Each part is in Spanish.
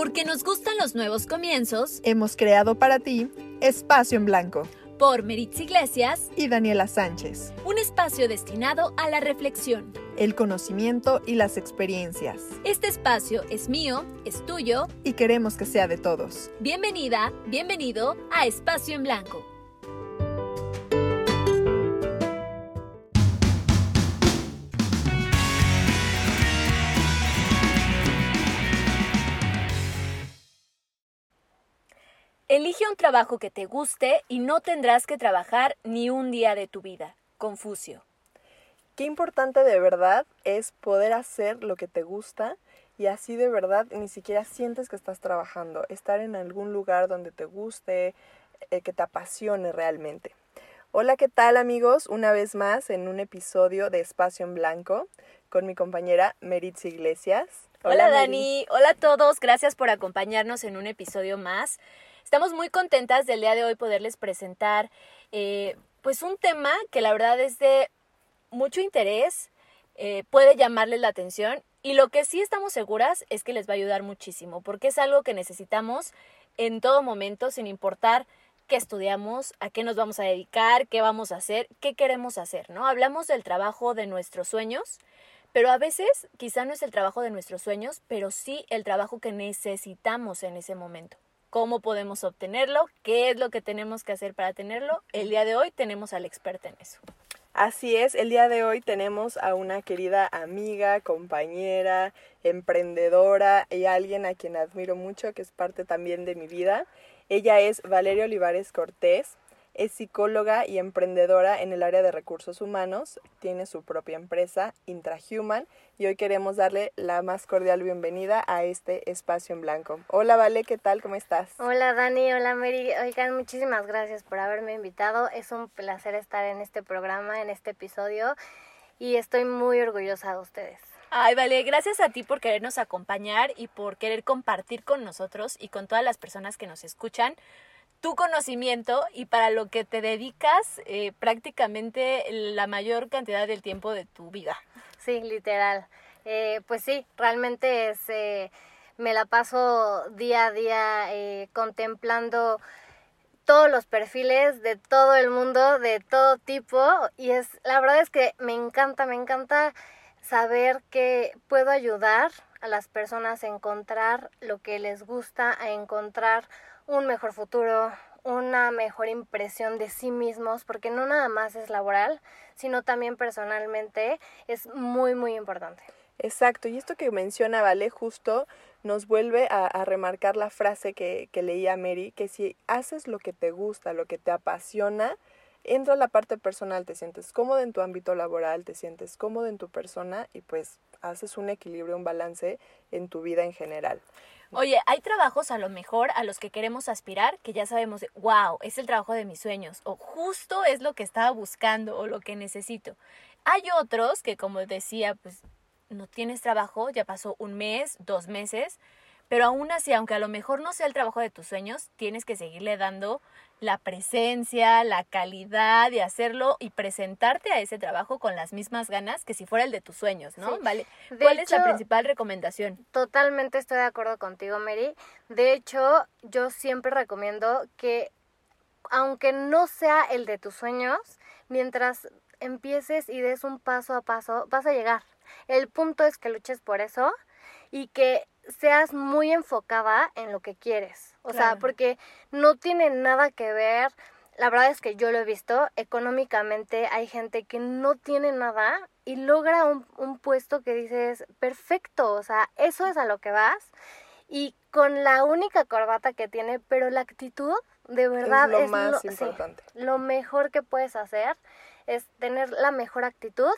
Porque nos gustan los nuevos comienzos, hemos creado para ti Espacio en Blanco por Meritz Iglesias y Daniela Sánchez. Un espacio destinado a la reflexión, el conocimiento y las experiencias. Este espacio es mío, es tuyo y queremos que sea de todos. Bienvenida, bienvenido a Espacio en Blanco. Elige un trabajo que te guste y no tendrás que trabajar ni un día de tu vida. Confucio. Qué importante de verdad es poder hacer lo que te gusta y así de verdad ni siquiera sientes que estás trabajando. Estar en algún lugar donde te guste, eh, que te apasione realmente. Hola, ¿qué tal amigos? Una vez más en un episodio de Espacio en Blanco con mi compañera Meritz Iglesias. Hola, Dani, hola a todos, gracias por acompañarnos en un episodio más. Estamos muy contentas del día de hoy poderles presentar eh, pues un tema que la verdad es de mucho interés, eh, puede llamarles la atención y lo que sí estamos seguras es que les va a ayudar muchísimo porque es algo que necesitamos en todo momento sin importar qué estudiamos, a qué nos vamos a dedicar, qué vamos a hacer, qué queremos hacer, ¿no? Hablamos del trabajo de nuestros sueños, pero a veces quizá no es el trabajo de nuestros sueños, pero sí el trabajo que necesitamos en ese momento cómo podemos obtenerlo, qué es lo que tenemos que hacer para tenerlo. El día de hoy tenemos al experto en eso. Así es, el día de hoy tenemos a una querida amiga, compañera, emprendedora y alguien a quien admiro mucho, que es parte también de mi vida. Ella es Valeria Olivares Cortés. Es psicóloga y emprendedora en el área de recursos humanos, tiene su propia empresa, Intrahuman, y hoy queremos darle la más cordial bienvenida a este espacio en blanco. Hola Vale, ¿qué tal? ¿Cómo estás? Hola Dani, hola Mary. Oigan, muchísimas gracias por haberme invitado. Es un placer estar en este programa, en este episodio, y estoy muy orgullosa de ustedes. Ay, vale, gracias a ti por querernos acompañar y por querer compartir con nosotros y con todas las personas que nos escuchan tu conocimiento y para lo que te dedicas eh, prácticamente la mayor cantidad del tiempo de tu vida. Sí, literal. Eh, pues sí, realmente es, eh, me la paso día a día contemplando todos los perfiles de todo el mundo, de todo tipo y es la verdad es que me encanta, me encanta saber que puedo ayudar a las personas a encontrar lo que les gusta, a encontrar un mejor futuro, una mejor impresión de sí mismos, porque no nada más es laboral, sino también personalmente es muy, muy importante. Exacto, y esto que menciona Vale justo nos vuelve a, remarcar la frase que, que leía Mary, que si haces lo que te gusta, lo que te apasiona, entra la parte personal, te sientes cómodo en tu ámbito laboral, te sientes cómodo en tu persona y pues haces un equilibrio, un balance en tu vida en general. Oye, hay trabajos a lo mejor a los que queremos aspirar que ya sabemos, de, wow, es el trabajo de mis sueños o justo es lo que estaba buscando o lo que necesito. Hay otros que, como decía, pues no tienes trabajo, ya pasó un mes, dos meses, pero aún así, aunque a lo mejor no sea el trabajo de tus sueños, tienes que seguirle dando la presencia, la calidad de hacerlo y presentarte a ese trabajo con las mismas ganas que si fuera el de tus sueños, ¿no? Vale. ¿Cuál es la principal recomendación? Totalmente estoy de acuerdo contigo, Mary. De hecho, yo siempre recomiendo que aunque no sea el de tus sueños, mientras empieces y des un paso a paso, vas a llegar. El punto es que luches por eso y que seas muy enfocada en lo que quieres. O sea, porque no tiene nada que ver. La verdad es que yo lo he visto, económicamente hay gente que no tiene nada y logra un, un puesto que dices, perfecto, o sea, eso es a lo que vas. Y con la única corbata que tiene, pero la actitud de verdad es lo más importante. lo mejor que puedes hacer es tener la mejor actitud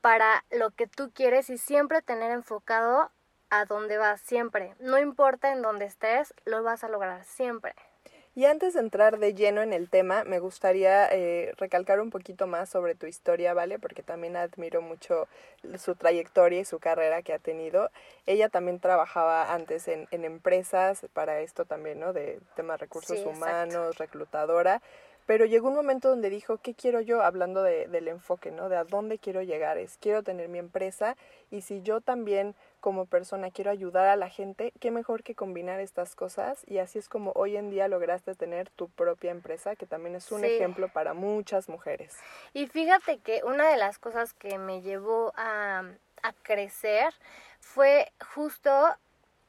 para lo que tú quieres y siempre tener enfocado a donde vas siempre. No importa en dónde estés, lo vas a lograr siempre. Y antes de entrar de lleno en el tema, me gustaría eh, recalcar un poquito más sobre tu historia, ¿vale? Porque también admiro mucho su trayectoria y su carrera que ha tenido. Ella también trabajaba antes en, en empresas para esto también, ¿no? De temas recursos humanos, reclutadora. Pero llegó un momento donde dijo, ¿qué quiero yo? Hablando de, del enfoque, ¿no? De a dónde quiero llegar, es quiero tener mi empresa y si yo también como persona quiero ayudar a la gente, qué mejor que combinar estas cosas y así es como hoy en día lograste tener tu propia empresa, que también es un Sí. ejemplo para muchas mujeres. Y fíjate que una de las cosas que me llevó a, a crecer fue justo,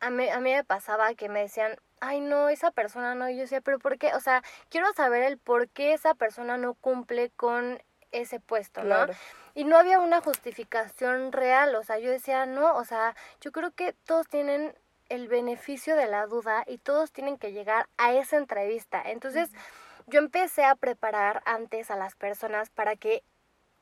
a mí, a mí me pasaba que me decían, ay no, esa persona no, y yo decía, pero ¿por qué? O sea, quiero saber el por qué esa persona no cumple con ese puesto, ¿no? Claro. Y no había una justificación real, o sea, yo decía, no, o sea, yo creo que todos tienen el beneficio de la duda y todos tienen que llegar a esa entrevista. Entonces, yo empecé a preparar antes a las personas para que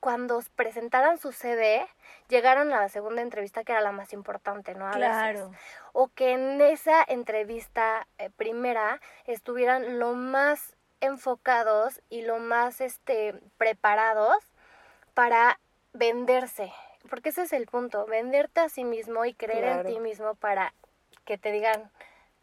cuando presentaran su CV, llegaran a la segunda entrevista que era la más importante, ¿no? A veces. Claro. O que en esa entrevista eh, primera estuvieran lo más enfocados y lo más este preparados para venderse, porque ese es el punto, venderte a sí mismo y creer Claro. en ti mismo para que te digan,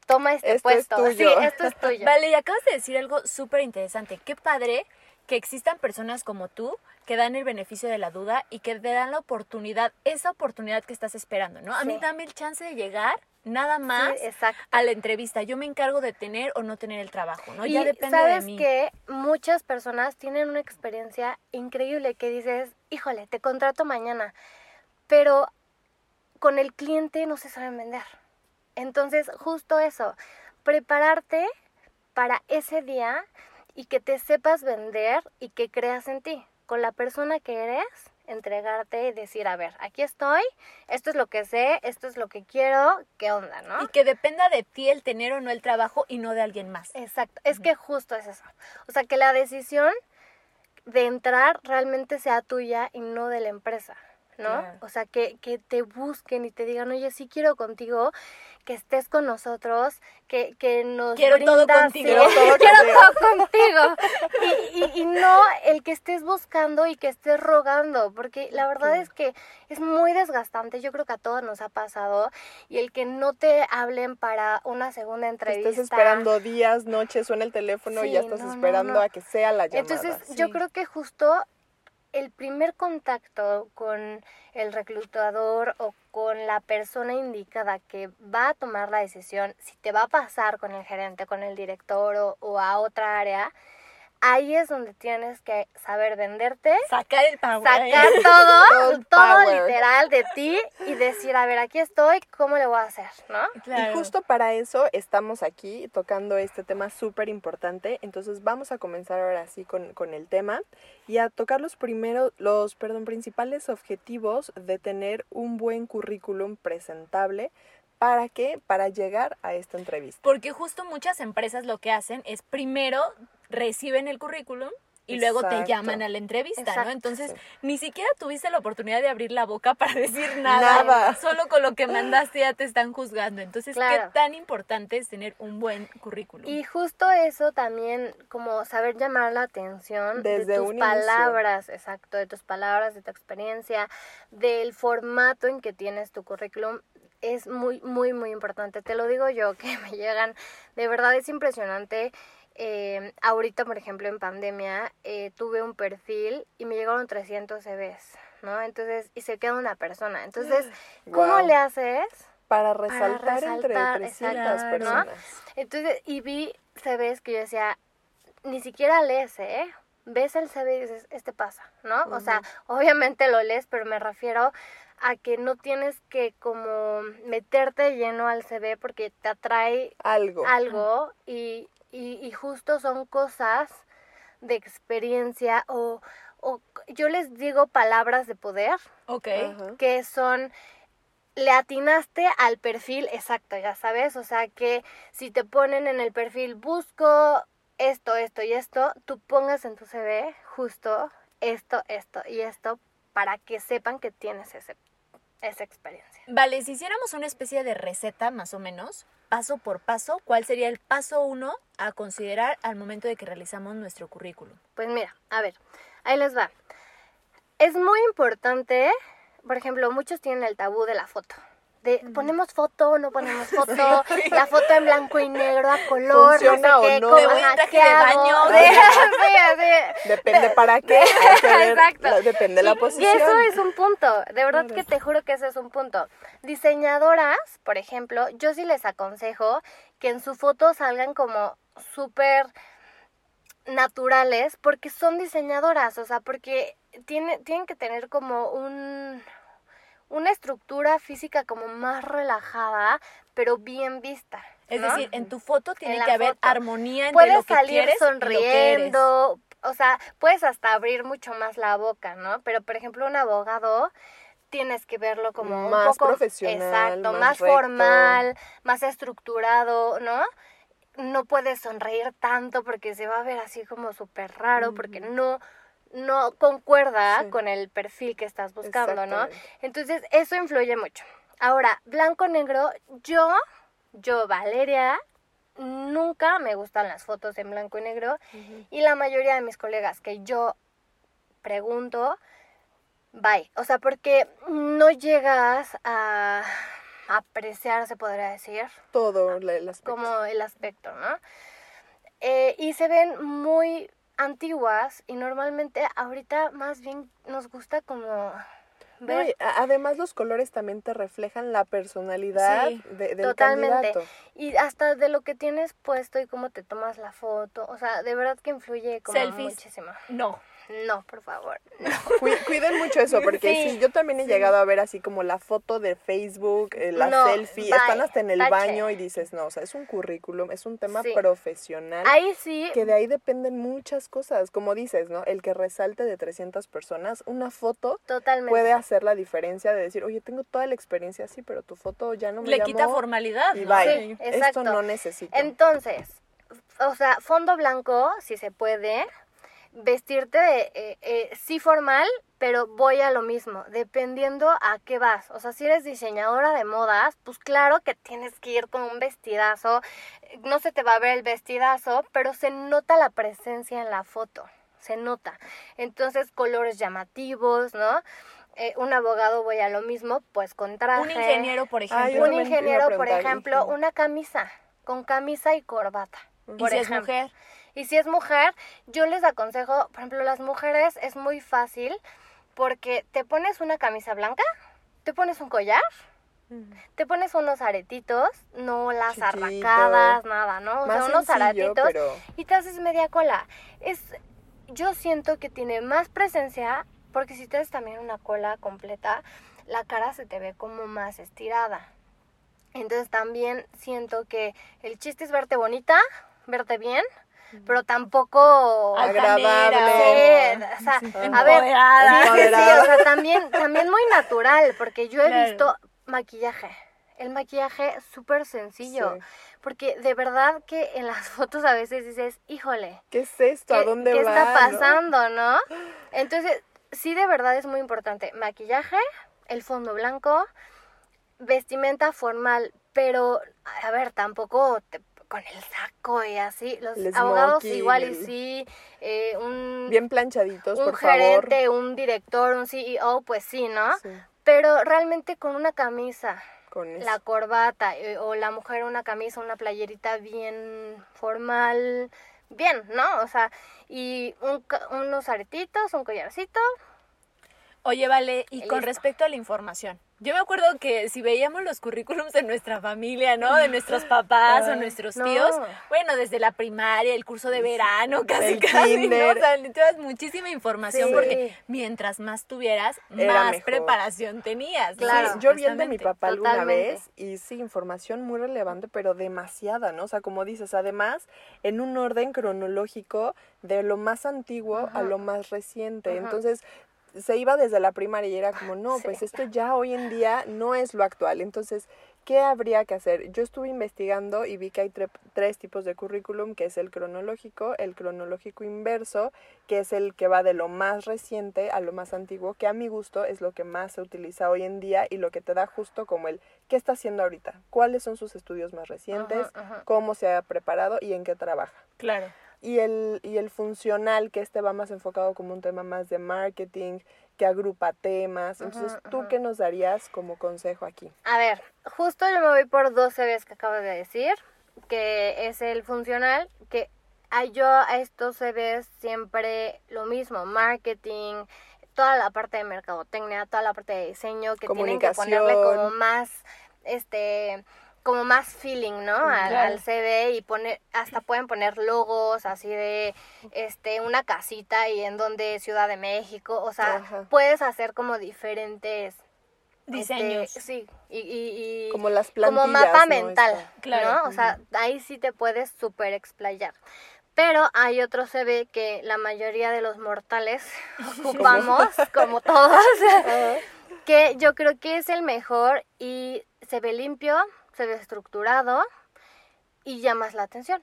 toma este Esto es puesto, tuyo. sí, esto es tuyo. Vale, y acabas de decir algo súper interesante. Qué padre que existan personas como tú que dan el beneficio de la duda y que te dan la oportunidad, esa oportunidad que estás esperando, ¿no? A mí dame el chance de llegar nada más Sí, a la entrevista. Yo me encargo de tener o no tener el trabajo, ¿no? y ya depende sabes de mí. que muchas personas tienen una experiencia increíble que dices, híjole, te contrato mañana, pero con el cliente no se saben vender. Entonces, justo eso, prepararte para ese día y que te sepas vender y que creas en ti. Con la persona que eres, entregarte y decir, a ver, aquí estoy, esto es lo que sé, esto es lo que quiero, ¿qué onda, no? Y que dependa de ti el tener o no el trabajo y no de alguien más. Exacto, es que justo es eso. O sea, que la decisión de entrar realmente sea tuya y no de la empresa, ¿no? Claro. O sea, que, que te busquen y te digan, oye, sí quiero contigo, que estés con nosotros, que, que nos Quiero todo brindas- contigo. sí, Quiero todo quiero contigo. todo contigo. Y, y, y no el que estés buscando y que estés rogando, porque la verdad es que es muy desgastante, yo creo que a todos nos ha pasado, y el que no te hablen para una segunda entrevista. Estés esperando días, noches, suena el teléfono y ya estás no, esperando no. a que sea la llamada. Entonces, yo creo que justo el primer contacto con el reclutador o con la persona indicada que va a tomar la decisión, si te va a pasar con el gerente, con el director o, o a otra área, ahí es donde tienes que saber venderte, Sacar el power. sacar Todo todo, power. literal de ti y decir, a ver, aquí estoy, ¿cómo le voy a hacer? ¿No? Claro. Y justo para eso estamos aquí tocando este tema súper importante. Entonces vamos a comenzar ahora sí con, con el tema y a tocar los primeros, los perdón, principales objetivos de tener un buen currículum presentable. ¿Para qué? Para llegar a esta entrevista. Porque justo muchas empresas lo que hacen es primero reciben el currículum y luego te llaman a la entrevista, ¿no? Entonces, sí. ni siquiera tuviste la oportunidad de abrir la boca para decir nada. Nada. Solo con lo que mandaste ya te están juzgando. Entonces, Claro. ¿qué tan importante es tener un buen currículum? Y justo eso también, como saber llamar la atención Desde de tus un inicio. palabras, exacto, de tus palabras, de tu experiencia, del formato en que tienes tu currículum, es muy, muy, muy importante. Te lo digo yo, que me llegan, de verdad es impresionante. Eh, ahorita, por ejemplo, en pandemia, eh, tuve un perfil y me llegaron 300 CVs, ¿no? Entonces, y se queda una persona. Entonces, ¿cómo le haces? Para resaltar, entre resaltar, 300 exacto, ¿no? personas. Entonces, y vi CVs que yo decía, ni siquiera lees, ¿eh? Ves el CV y dices, este pasa, ¿no? O sea, obviamente lo lees, pero me refiero a que no tienes que como meterte lleno al CV porque te atrae Algo. algo y, y, y justo son cosas de experiencia o, o yo les digo palabras de poder ok. Ajá. que son le atinaste al perfil exacto, ya sabes, o sea que si te ponen en el perfil busco esto, esto y esto, tú pongas en tu CV justo esto, esto y esto para que sepan que tienes ese, esa experiencia. Vale, si hiciéramos una especie de receta más o menos, paso por paso, ¿cuál sería el paso uno a considerar al momento de que realizamos nuestro currículum? Pues mira, a ver, ahí les va. Es muy importante, por ejemplo, muchos tienen el tabú de la foto, de ponemos foto, no ponemos foto, la foto en blanco y negro a color, ¿Funciona no sé o qué, no? Depende para qué. Exacto. la- depende de la Y- posición. Y eso es un punto, de verdad que te juro que ese es un punto. Diseñadoras, por ejemplo, yo sí les aconsejo que en su foto salgan como súper naturales porque son diseñadoras, o sea, porque tiene, tienen que tener como un una estructura física como más relajada, pero bien vista. Es ¿no? decir, en tu foto tiene que haber foto. armonía entre puedes lo que salir quieres y lo que eres. sonriendo, o sea, puedes hasta abrir mucho más la boca, ¿no? Pero por ejemplo, un abogado tienes que verlo como Más un poco profesional, exacto, más más, recto. formal, más estructurado, ¿no? No puedes sonreír tanto porque se va a ver así como súper raro, porque no no concuerda Sí. con el perfil que estás buscando, ¿no? Entonces, eso influye mucho. Ahora, blanco-negro, yo, yo, Valeria, nunca me gustan las fotos en blanco y negro. Y la mayoría de mis colegas que yo pregunto, bye. O sea, porque no llegas a apreciar, se podría decir, Todo el aspecto. como el aspecto, ¿no? Eh, y se ven muy antiguas y normalmente ahorita más bien nos gusta como No, ver además los colores también te reflejan la personalidad Sí, de- del Totalmente. candidato. y hasta de lo que tienes puesto y cómo te tomas la foto, o sea, de verdad que influye como Selfies. muchísimo. No. No, por favor. no. Cui- Cuiden mucho eso, porque sí, Sí, yo también he llegado a ver así como la foto de Facebook, eh, la No, selfie, bye, están hasta en el baño y dices, no, o sea, es un currículum, es un tema Sí. profesional. Ahí sí, que de ahí dependen muchas cosas, como dices, ¿no? El que resalte de 300 personas, una foto totalmente. puede hacer la diferencia de decir, oye, tengo toda la experiencia así, pero tu foto ya no me Le llamó quita formalidad. y ¿no? bye. Sí, Esto exacto. no necesito. Entonces, o sea, fondo blanco, si se puede, vestirte de, eh, eh, sí formal, pero voy a lo mismo, dependiendo a qué vas. O sea, si eres diseñadora de modas, pues claro que tienes que ir con un vestidazo. No se te va a ver el vestidazo, pero se nota la presencia en la foto, se nota. Entonces, colores llamativos, ¿no? Eh, un abogado voy a lo mismo, pues con traje. Un ingeniero, por ejemplo. Un ingeniero, por ejemplo, una camisa, con camisa y corbata. y por si es mujer. Y si es mujer, yo les aconsejo, por ejemplo, las mujeres es muy fácil porque te pones una camisa blanca, te pones un collar, te pones unos aretitos, no las Chiquito. arracadas, nada, ¿no? O sea, unos sencillo, aretitos pero y te haces media cola. Es, yo siento que tiene más presencia porque si te haces también una cola completa, la cara se te ve como más estirada. Entonces también siento que el chiste es verte bonita, verte bien, pero tampoco Agradable. Sí, o sea, a ver, Empoderada. sí, sí, sí, Empoderada. o sea, también, también muy natural, porque yo he Claro. visto maquillaje. El maquillaje súper sencillo, Sí. porque de verdad que en las fotos a veces dices, híjole, ¿qué es esto? ¿A ¿qué, dónde qué va? está no? pasando, no? Entonces, sí de verdad es muy importante. Maquillaje, el fondo blanco, vestimenta formal, pero, a ver, tampoco te- con el saco y así. Los El abogados smoking, igual y sí, eh, un, Bien planchaditos, un por favor. gerente, un director, un CEO, pues sí, ¿no? Sí, Pero realmente con una camisa, con la corbata eh, o la mujer una camisa, una playerita bien formal, bien, ¿no? O sea, y un unos aretitos, un collarcito. Oye, vale, y con respecto a la información. Yo me acuerdo que si veíamos los currículums de nuestra familia, ¿no? De nuestros papás o nuestros no. tíos, bueno, desde la primaria, el curso de verano, casi casi, ¿no? O sea, le llevas muchísima información Sí. porque mientras más tuvieras, Era más mejor. preparación tenías. Claro. Sí, yo vi el de mi papá alguna Totalmente. vez y sí, información muy relevante, pero demasiada, ¿no? O sea, como dices, además, en un orden cronológico de lo más antiguo a lo más reciente. Ajá. Entonces, se iba desde la primaria y era como, no, Sí. pues esto ya hoy en día no es lo actual. Entonces, ¿qué habría que hacer? Yo estuve investigando y vi que hay tre- tres tipos de currículum, que es el cronológico, el cronológico inverso, que es el que va de lo más reciente a lo más antiguo, que a mi gusto es lo que más se utiliza hoy en día y lo que te da justo como el qué está haciendo ahorita, cuáles son sus estudios más recientes, Ajá, ajá. cómo se ha preparado y en qué trabaja. Claro. Y el, y el funcional, que este va más enfocado como un tema más de marketing, que agrupa temas. Entonces, ¿tú qué nos darías como consejo aquí? A ver, justo yo me voy por dos CVs que acabas de decir, que es el funcional, que yo a estos CVs siempre lo mismo, marketing, toda la parte de mercadotecnia, toda la parte de diseño, que tienen que ponerle como más, este, como más feeling, ¿no? Al, CD y poner, hasta pueden poner logos así de, este, una casita y en donde Ciudad de México, o sea, puedes hacer como diferentes este, diseños. sí, y, y, como las Como mapa mental, claro. O sea, ahí sí te puedes súper explayar. Pero hay otro CV que la mayoría de los mortales ocupamos, como todos, que yo creo que es el mejor y se ve limpio, se ve estructurado y llamas la atención,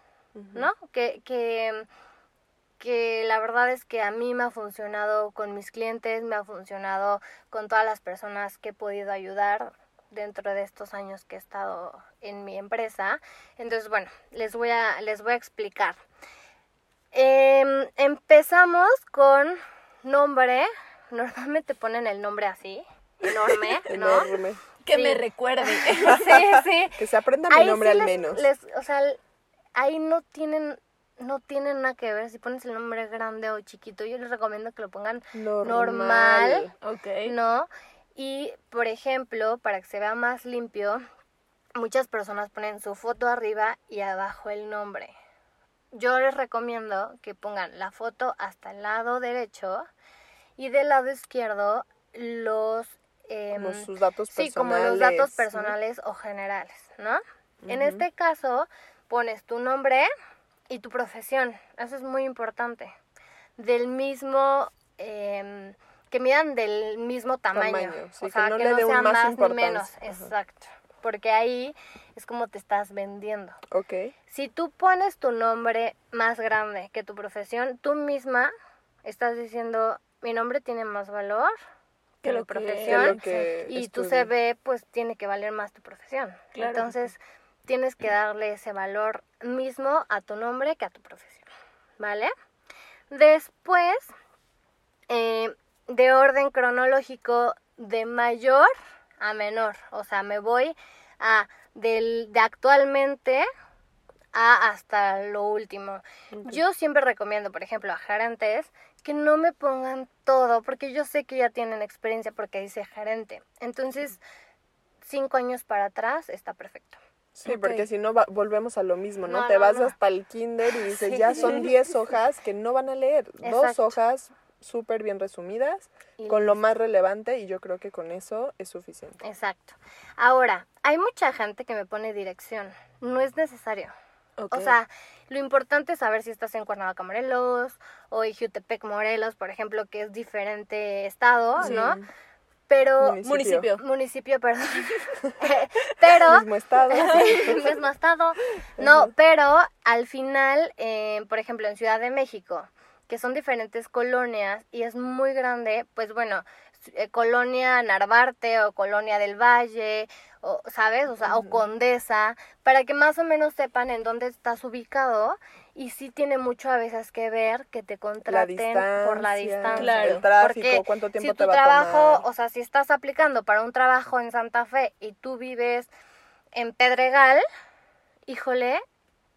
¿no? Que, que, que la verdad es que a mí me ha funcionado con mis clientes, me ha funcionado con todas las personas que he podido ayudar dentro de estos años que he estado en mi empresa. Entonces, bueno, les voy a, les voy a explicar. Em, empezamos con nombre. Normalmente ponen el nombre así, enorme, ¿no? enorme. Que me recuerde. sí, sí. Que se aprenda mi nombre al menos. o sea, ahí no tienen no tienen nada que ver si pones el nombre grande o chiquito. Yo les recomiendo que lo pongan normal, normal okay. ¿no? Y, por ejemplo, para que se vea más limpio, muchas personas ponen su foto arriba y abajo el nombre yo les recomiendo que pongan la foto hasta el lado derecho y del lado izquierdo los... como em, sus datos personales. Sí, como los datos personales o generales, ¿no? En este caso, pones tu nombre y tu profesión. Eso es muy importante. Del mismo... Eh, que midan del mismo tamaño. o sea, que, no, sean más, ni menos. Exacto porque ahí es como te estás vendiendo. Ok. Si tú pones tu nombre más grande que tu profesión, tú misma estás diciendo, mi nombre tiene más valor que, la profesión y tu CV pues tiene que valer más tu profesión. Entonces tienes que darle ese valor mismo a tu nombre que a tu profesión, ¿vale? Después, eh, de orden cronológico de mayor a menor. O sea, me voy a del, de actualmente a hasta lo último. Yo siempre recomiendo, por ejemplo, a gerentes que no me pongan todo, porque yo sé que ya tienen experiencia porque dice gerente. Entonces, cinco años para atrás está perfecto. Sí, porque si no volvemos a lo mismo, ¿no? Te vas hasta el kinder y dices, ya son diez hojas que no van a leer. Dos hojas súper bien resumidas, con lo más relevante y yo creo que con eso es suficiente. Exacto. Ahora, hay mucha gente que me pone dirección, no es necesario. O sea, lo importante es saber si estás en Cuernavaca, Morelos, o en Jutepec, Morelos, por ejemplo, que es diferente estado, ¿no? Pero municipio, municipio, perdón. pero mismo estado, mismo estado. No, pero al final, eh, por ejemplo, en Ciudad de México, que son diferentes colonias y es muy grande, pues bueno, eh, colonia Narvarte o colonia del Valle, o, ¿sabes? O sea, o Condesa, para que más o menos sepan en dónde estás ubicado y sí tiene mucho a veces que ver que te contraten por la distancia. El tráfico, cuánto tiempo si te tu va trabajo, a tomar. o sea, si estás aplicando para un trabajo en Santa Fe y tú vives en Pedregal, híjole,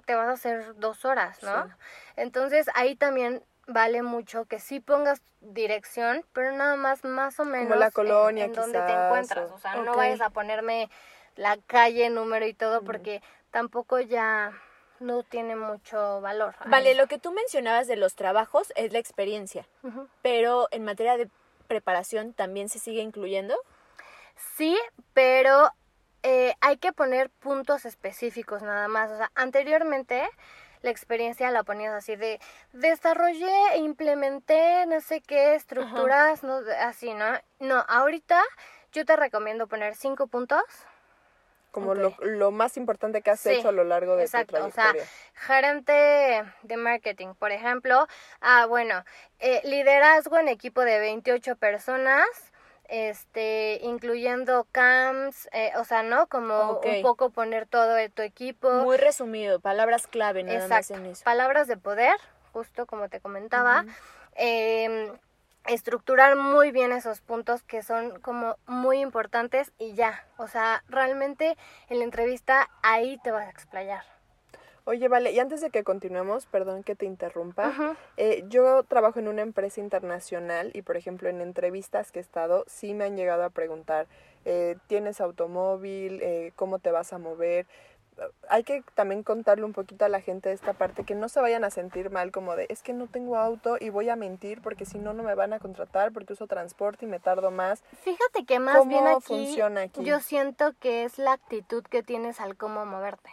te vas a hacer dos horas, ¿no? Entonces ahí también vale mucho que sí pongas dirección, pero nada más más o menos la colonia en, donde te encuentras. O, sea, no vayas a ponerme la calle, número y todo, porque tampoco ya no tiene mucho valor. Vale, lo que tú mencionabas de los trabajos es la experiencia, pero en materia de preparación también se sigue incluyendo. Sí, pero eh, hay que poner puntos específicos nada más. O sea, anteriormente la experiencia la ponías así de desarrollé e implementé no sé qué estructuras, no, así, ¿no? No, ahorita yo te recomiendo poner cinco puntos. Como lo, más importante que has hecho a lo largo de exacto, tu trayectoria. O sea, gerente de marketing, por ejemplo. Ah, bueno, eh, liderazgo en equipo de 28 personas este, incluyendo camps, eh, o sea, ¿no? Como un poco poner todo de tu equipo. Muy resumido, palabras clave nada Exacto. más en eso. Palabras de poder, justo como te comentaba. Em, estructurar muy bien esos puntos que son como muy importantes y ya, o sea, realmente en la entrevista ahí te vas a explayar. Oye, vale, y antes de que continuemos, perdón que te interrumpa, eh, yo trabajo en una empresa internacional y, por ejemplo, en entrevistas que he estado, sí me han llegado a preguntar, eh, ¿tienes automóvil? Eh, ¿Cómo te vas a mover? hay que también contarle un poquito a la gente de esta parte que no se vayan a sentir mal como de es que no tengo auto y voy a mentir porque si no no me van a contratar porque uso transporte y me tardo más. Fíjate que más bien aquí, funciona aquí yo siento que es la actitud que tienes al cómo moverte.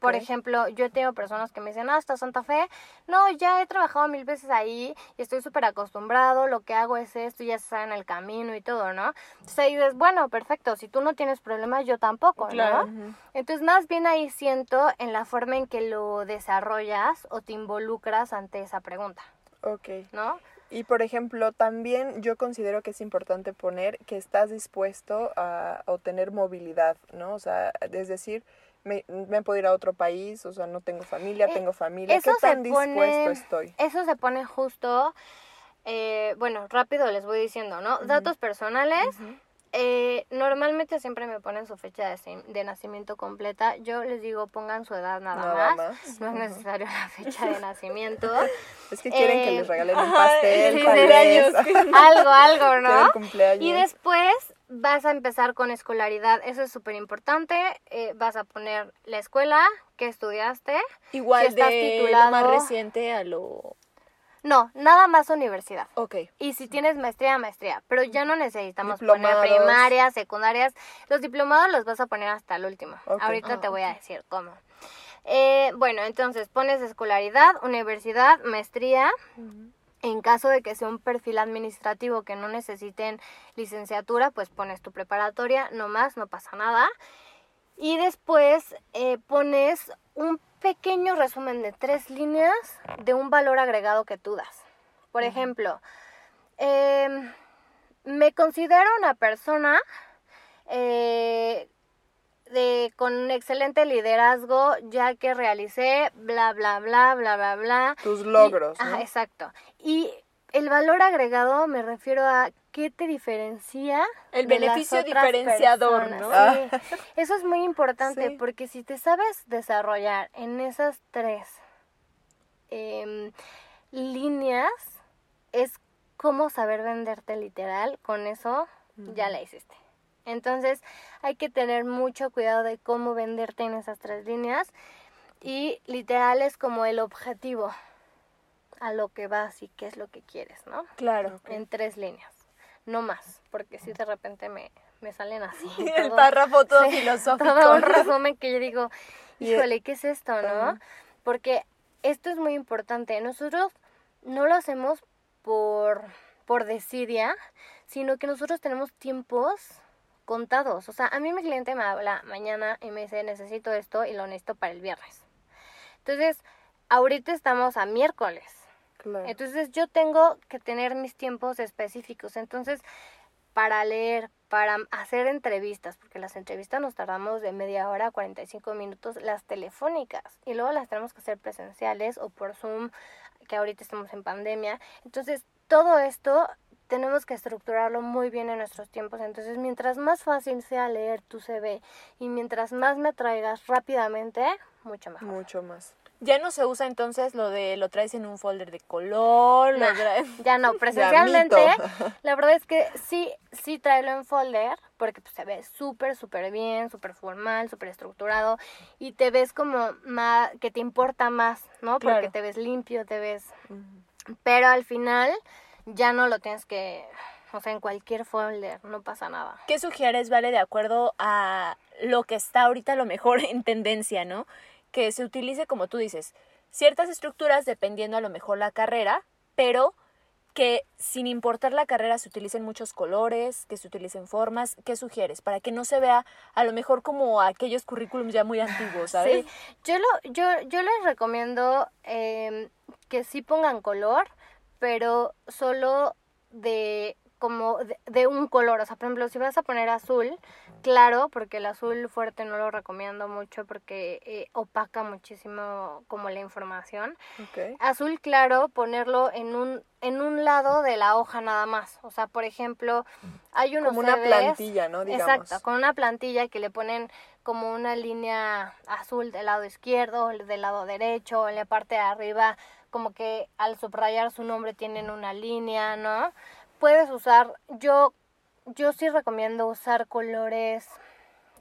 Por ejemplo, yo he tenido personas que me dicen, ah, hasta Santa Fe, no, ya he trabajado mil veces ahí y estoy súper acostumbrado, lo que hago es esto, ya se sabe en el camino y todo, ¿no? Entonces ahí dices, bueno, perfecto, si tú no tienes problemas, yo tampoco, ¿no? Entonces más bien ahí siento en la forma en que lo desarrollas o te involucras ante esa pregunta. Ok. ¿No? Y por ejemplo, también yo considero que es importante poner que estás dispuesto a obtener movilidad, ¿no? O sea, es decir, me, me puedo ir a otro país, o sea, no tengo familia, eh, tengo familia, ¿qué tan dispuesto estoy? Eso se pone justo, eh, bueno, rápido les voy diciendo, ¿no? Datos personales, eh, normalmente siempre me ponen su fecha de, nacimiento completa. Yo les digo, pongan su edad nada, más. No es necesario la fecha de nacimiento. es que quieren que les regalen un pastel, algo, algo, ¿no? Y después vas a empezar con escolaridad, eso es súper importante, eh, vas a poner la escuela que estudiaste. Igual de lo más reciente a lo... No, nada más universidad. Ok. Y si tienes maestría, maestría. Pero ya no necesitamos poner primarias, secundarias. Los diplomados los vas a poner hasta el último. Ahorita ah, te voy a decir cómo. Eh, bueno, entonces pones escolaridad, universidad, maestría. En caso de que sea un perfil administrativo que no necesiten licenciatura, pues pones tu preparatoria, no más, no pasa nada. Y después eh, pones un pequeño resumen de tres líneas de un valor agregado que tú das. Por ejemplo, em, me considero una persona eh, de, con un excelente liderazgo, ya que realicé bla, bla, bla, bla, bla, bla. Tus logros. exacto. Y el valor agregado me refiero a qué te diferencia. El beneficio diferenciador, ¿no? Eso es muy importante porque si te sabes desarrollar en esas tres em, líneas, es como saber venderte literal. Con eso ya la hiciste. Entonces hay que tener mucho cuidado de cómo venderte en esas tres líneas y literal es como el objetivo a lo que vas y qué es lo que quieres, ¿no? Claro. En tres líneas, no más, porque si de repente me, me salen así. el párrafo todo filosófico. Todo un resumen que yo digo, híjole, ¿qué es esto, no? Porque esto es muy importante. Nosotros no lo hacemos por, por desidia, sino que nosotros tenemos tiempos contados. O sea, a mí mi cliente me habla mañana y me dice, necesito esto y lo necesito para el viernes. Entonces, ahorita estamos a miércoles. Entonces, yo tengo que tener mis tiempos específicos. Entonces, para leer, para hacer entrevistas, porque las entrevistas nos tardamos de media hora a 45 minutos, las telefónicas, y luego las tenemos que hacer presenciales o por Zoom, que ahorita estamos en pandemia. Entonces, todo esto tenemos que estructurarlo muy bien en nuestros tiempos. Entonces, mientras más fácil sea leer tu CV y mientras más me traigas rápidamente, mucho mejor. Mucho más. Ya no se usa entonces lo de lo traes en un folder de color, ya no, presencialmente, la verdad es que sí, sí tráelo en folder, porque pues, se ve súper, súper bien, súper formal, súper estructurado, y te ves como más, que te importa más, ¿no? Porque te ves limpio, te ves... Pero al final ya no lo tienes que, o sea, en cualquier folder, no pasa nada. ¿Qué sugieres, Vale, de acuerdo a lo que está ahorita lo mejor en tendencia, ¿no? Que se utilice, como tú dices, ciertas estructuras dependiendo a lo mejor la carrera, pero que sin importar la carrera se utilicen muchos colores, que se utilicen formas, ¿qué sugieres? Para que no se vea a lo mejor como aquellos currículums ya muy antiguos, ¿sabes? Sí, yo, lo, yo, yo les recomiendo eh, que sí pongan color, pero solo de como de, de un color. O sea, por ejemplo, si vas a poner azul, claro, porque el azul fuerte no lo recomiendo mucho porque eh, opaca muchísimo como la información. Azul claro, ponerlo en un, en un lado de la hoja nada más. O sea, por ejemplo, hay unos Como una CDs plantilla, ¿no? Digamos. Exacto, con una plantilla que le ponen como una línea azul del lado izquierdo, del lado derecho, en la parte de arriba, como que al subrayar su nombre tienen una línea, ¿no? Puedes usar, yo, yo sí recomiendo usar colores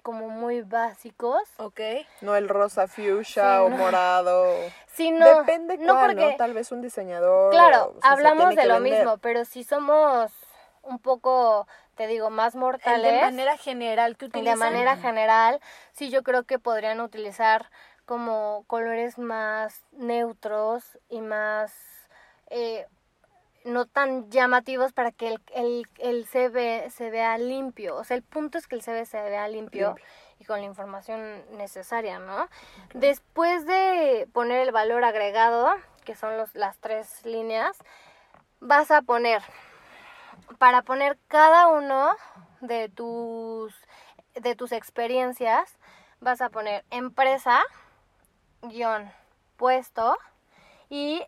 como muy básicos. Ok. No el rosa fuchsia Sí, o no. morado. Sí, no, Depende no cuál, porque, ¿no? Tal vez un diseñador. claro, o sea, se hablamos de lo vender. mismo, pero si somos un poco, te digo, más El mortales. de manera general que Y utilizan. de manera general, sí yo creo que podrían utilizar como colores más neutros y más eh, no tan llamativos para que el, el, el CV se vea limpio. O sea, el punto es que el CV se vea limpio, Limpio. y con la información necesaria, ¿no? Después de poner el valor agregado, que son los, las tres líneas, vas a poner, para poner cada uno de tus, de tus experiencias, vas a poner empresa, guion, puesto, y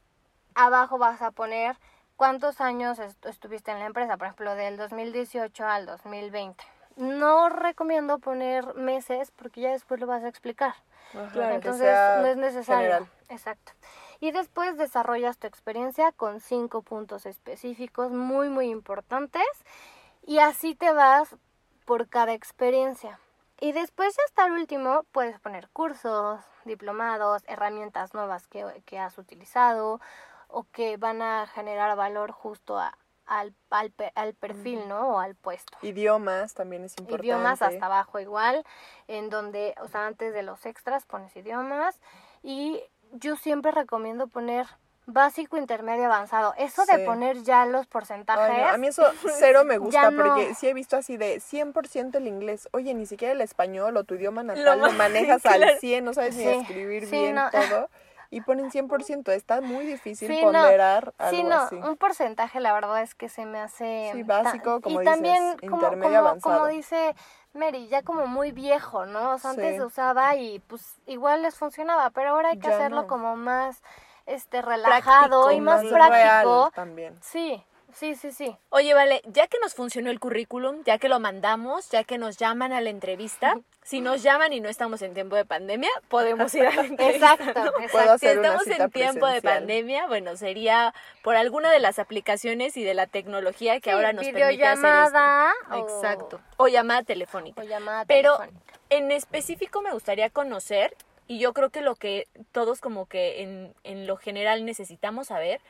abajo vas a poner cuántos años est- estuviste en la empresa, por ejemplo, del 2018 al 2020. No recomiendo poner meses porque ya después lo vas a explicar. Ajá, Entonces no es necesario. general. Exacto. Y después desarrollas tu experiencia con cinco puntos específicos muy, muy importantes. Y así te vas por cada experiencia. Y después hasta el último puedes poner cursos, diplomados, herramientas nuevas que, que has utilizado o que van a generar valor justo a- al, al, al perfil, ¿no? O al puesto Idiomas también es importante. idiomas hasta abajo igual, en donde, o sea, antes de los extras pones idiomas y yo siempre recomiendo poner básico, intermedio, avanzado. Eso de poner ya los porcentajes. Ay, no, a mí eso cero me gusta no. porque sí he visto así de 100% el inglés. Oye, ni siquiera el español o tu idioma natal Lo lo, ma- manejas claro. al 100, no sabes ni escribir sí, bien no. todo. Y ponen 100%, está muy difícil Sí, no. ponderar algo Sí, no, así. un porcentaje la verdad es que se me hace Sí, básico, como y dices, también como, intermedio, como, avanzado. como dice Mary, ya como muy viejo, ¿no? O sea, antes se usaba y pues igual les funcionaba, pero ahora hay que Ya hacerlo no. como más este relajado Práctico, y más, más práctico. real también. Sí, sí, sí, sí. Oye, vale, ya que nos funcionó el currículum, ya que lo mandamos, ya que nos llaman a la entrevista, si nos llaman y no estamos en tiempo de pandemia, podemos ir a la entrevista. Exacto, ¿no? exacto. Si estamos cita en tiempo de pandemia, bueno, sería por alguna de las aplicaciones y de la tecnología que Sí, ahora nos permite hacer esto. o- Exacto. O llamada telefónica. O llamada Pero telefónica. en específico me gustaría conocer, y yo creo que lo que todos como que en, en lo general necesitamos saber,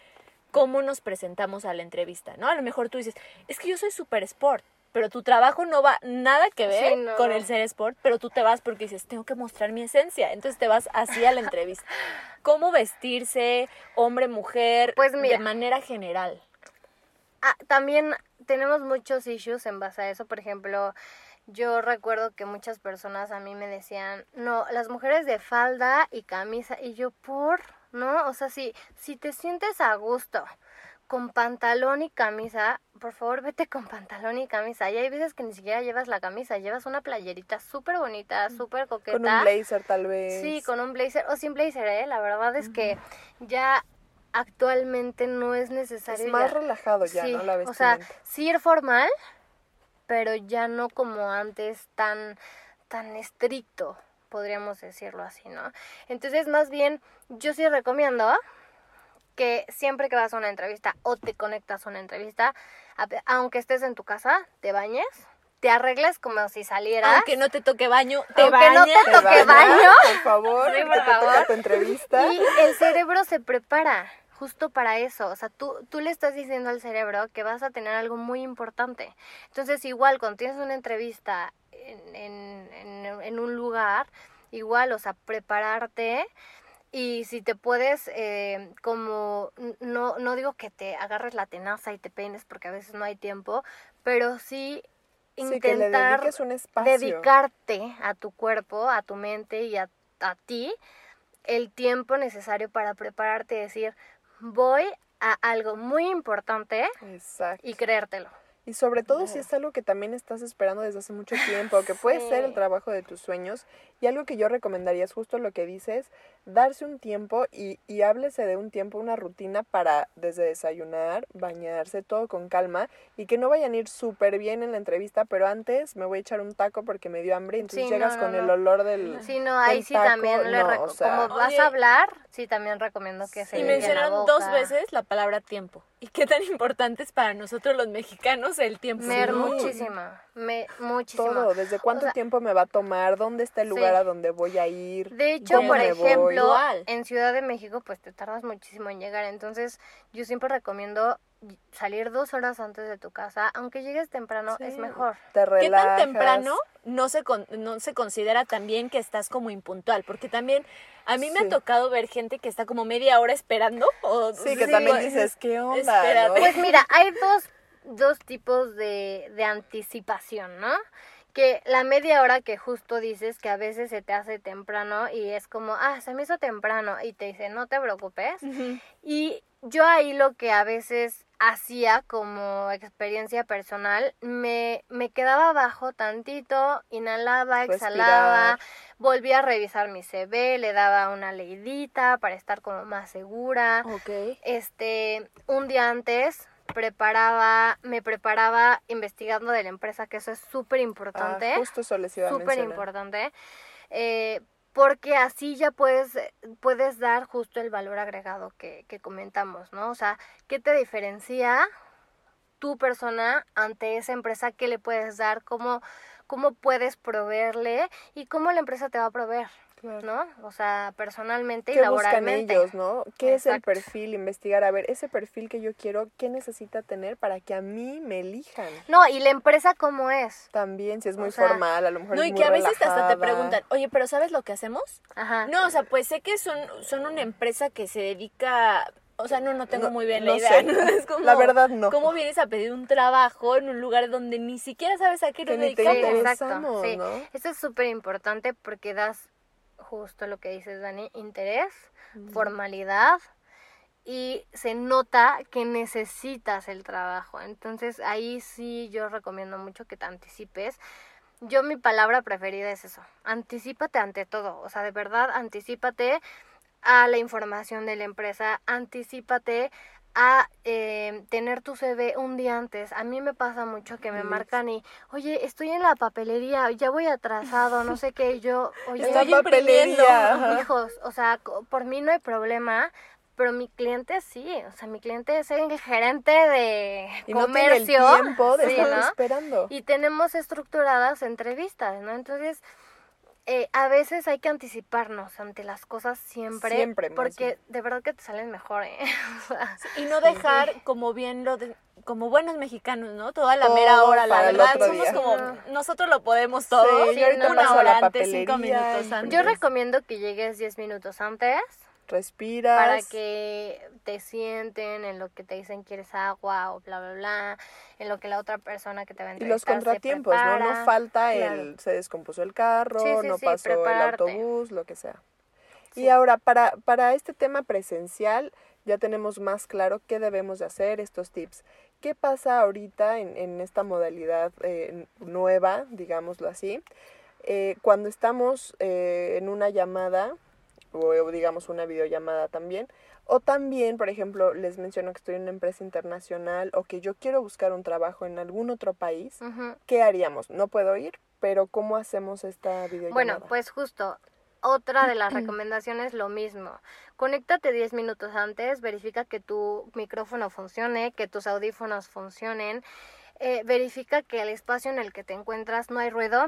cómo nos presentamos a la entrevista, ¿no? A lo mejor tú dices, es que yo soy super sport, pero tu trabajo no va nada que ver Sí, no. con el ser sport, pero tú te vas porque dices, tengo que mostrar mi esencia, entonces te vas así a la entrevista. ¿Cómo vestirse, hombre, mujer, Pues mira. de manera general? Ah, también tenemos muchos issues en base a eso. Por ejemplo, yo recuerdo que muchas personas a mí me decían, no, las mujeres de falda y camisa. Y yo, ¿por? ¿No? O sea, si, si te sientes a gusto con pantalón y camisa, por favor vete con pantalón y camisa. Y hay veces que ni siquiera llevas la camisa, llevas una playerita súper bonita, súper coqueta. Con un blazer tal vez. Sí, con un blazer o sin blazer, ¿eh? La verdad es que ya actualmente no es necesario. Es más ya- relajado ya, Sí, ¿no? La o sea, vestimenta. sí ir formal, pero ya no como antes tan, tan estricto, podríamos decirlo así, ¿no? Entonces, más bien, yo sí recomiendo que siempre que vas a una entrevista o te conectas a una entrevista, aunque estés en tu casa, te bañes, te arregles como si salieras. Aunque no te toque baño, te Aunque no te bañas. ¿Te toque bañas, baño? Por favor, Sí, que te toca tu entrevista. Y el cerebro se prepara justo para eso. O sea, tú, tú le estás diciendo al cerebro que vas a tener algo muy importante. Entonces, igual, cuando tienes una entrevista en, en, en- en un lugar, igual, o sea, prepararte. Y si te puedes, eh, como, no, no digo que te agarres la tenaza y te peines porque a veces no hay tiempo, pero sí intentar un dedicarte a tu cuerpo, a tu mente y a, a ti el tiempo necesario para prepararte y decir, voy a algo muy importante Exacto. y creértelo. Y sobre todo si es algo que también estás esperando desde hace mucho tiempo, que puede ser el trabajo de tus sueños. Y algo que yo recomendaría es justo lo que dices, darse un tiempo y, y háblese de un tiempo, una rutina para desde desayunar, bañarse, todo con calma y que no vayan a ir súper bien en la entrevista, pero antes me voy a echar un taco porque me dio hambre y entonces Sí, llegas no, no, con el olor del... Sí, no, ahí sí taco, también le o sea- como vas a hablar, sí también recomiendo que se Y la mencionaron dos veces la palabra tiempo. ¿Y qué tan importante es para nosotros los mexicanos el tiempo? Mer, Sí. muchísima, me, muchísima. Todo, desde cuánto O sea, tiempo me va a tomar, dónde está el Sí. lugar a donde voy a ir. De hecho, ¿Cómo por me voy? Igual. en Ciudad de México, pues te tardas muchísimo en llegar. Entonces, yo siempre recomiendo salir dos horas antes de tu casa. Aunque llegues temprano, Sí. es mejor. Te ¿Qué tan temprano no se, con- no se considera también que estás como impuntual? Porque también a mí me Sí. ha tocado ver gente que está como media hora esperando. O, Sí, que Sí, también dices, dices, ¿qué onda? no? Pues mira, hay dos, dos tipos de, de anticipación, ¿no? Que la media hora que justo dices que a veces se te hace temprano y es como, ah, se me hizo temprano y te dice, no te preocupes. Y yo ahí lo que a veces hacía como experiencia personal, me, me quedaba abajo tantito, inhalaba, exhalaba, Respirar. volvía a revisar mi CV, le daba una leidita para estar como más segura. Ok. Este, un día antes preparaba, me preparaba investigando de la empresa, que eso es súper importante Ah, justo eso les iba a súper importante eh, porque así ya puedes puedes dar justo el valor agregado que, que comentamos no o sea qué te diferencia tu persona ante esa empresa qué le puedes dar cómo cómo puedes proveerle y cómo la empresa te va a proveer Claro. no o sea personalmente y ¿Qué buscan laboralmente ellos, no? ¿Qué es el perfil? Investigar, a ver, ese perfil que yo quiero, ¿qué necesita tener para que a mí me elijan? no y la empresa cómo es También, si es muy O sea, formal, a lo mejor No, es y muy que a veces hasta te preguntan, oye, pero ¿sabes lo que hacemos? ajá No, o sea, pues sé que son, son una empresa que se dedica... O sea, no, no tengo No, muy bien no la idea. sé. ¿no? Es como, La verdad, no. ¿Cómo vienes a pedir un trabajo en un lugar donde ni siquiera sabes a qué nos Sí, dedicamos? exacto. Sí. ¿no? Esto es súper importante porque das justo lo que dices, Dani, interés, formalidad y se nota que necesitas el trabajo. Entonces ahí sí yo recomiendo mucho que te anticipes. Yo mi palabra preferida es eso, anticípate ante todo, o sea, de verdad, anticípate a la información de la empresa, anticípate a eh, tener tu CV un día antes. A mí me pasa mucho que me marcan y, oye, estoy en la papelería, ya voy atrasado, no sé qué, yo, oye, Está Estoy imprimiendo. hijos, o sea, por mí no hay problema, pero mi cliente sí, o sea, mi cliente es el gerente de Y no tiene el comercio. tiempo de sí, estar ¿no? esperando. Y tenemos estructuradas entrevistas, ¿no? Entonces, eh, a veces hay que anticiparnos ante las cosas siempre, Siempre, porque de verdad que te salen mejor, ¿eh? O sea, Y no dejar como bien lo de, como buenos mexicanos, ¿no? Toda la Todo mera hora, la verdad, somos día. como No. nosotros lo podemos todo. Sí, yo ahorita una paso a hora la antes, cinco minutos antes. yo recomiendo que llegues 10 minutos antes Respiras. para que te sienten en lo que te dicen quieres agua o bla, bla, bla, en lo que la otra persona que te va a Y los se contratiempos, ¿no? No falta Claro. el se descompuso el carro, Sí, sí, no sí, pasó el autobús, lo que sea. Y ahora, para, para este tema presencial, ya tenemos más claro qué debemos de hacer, estos tips. ¿Qué pasa ahorita en, en esta modalidad eh, nueva, digámoslo así? Eh, cuando estamos eh, en una llamada, o, digamos una videollamada también, o también, por ejemplo, les menciono que estoy en una empresa internacional o que yo quiero buscar un trabajo en algún otro país. ¿qué haríamos? No puedo ir, pero ¿cómo hacemos esta videollamada? Bueno, pues justo, otra de las recomendaciones lo mismo. Conéctate 10 minutos antes, verifica que tu micrófono funcione, que tus audífonos funcionen, eh, verifica que el espacio en el que te encuentras no hay ruido.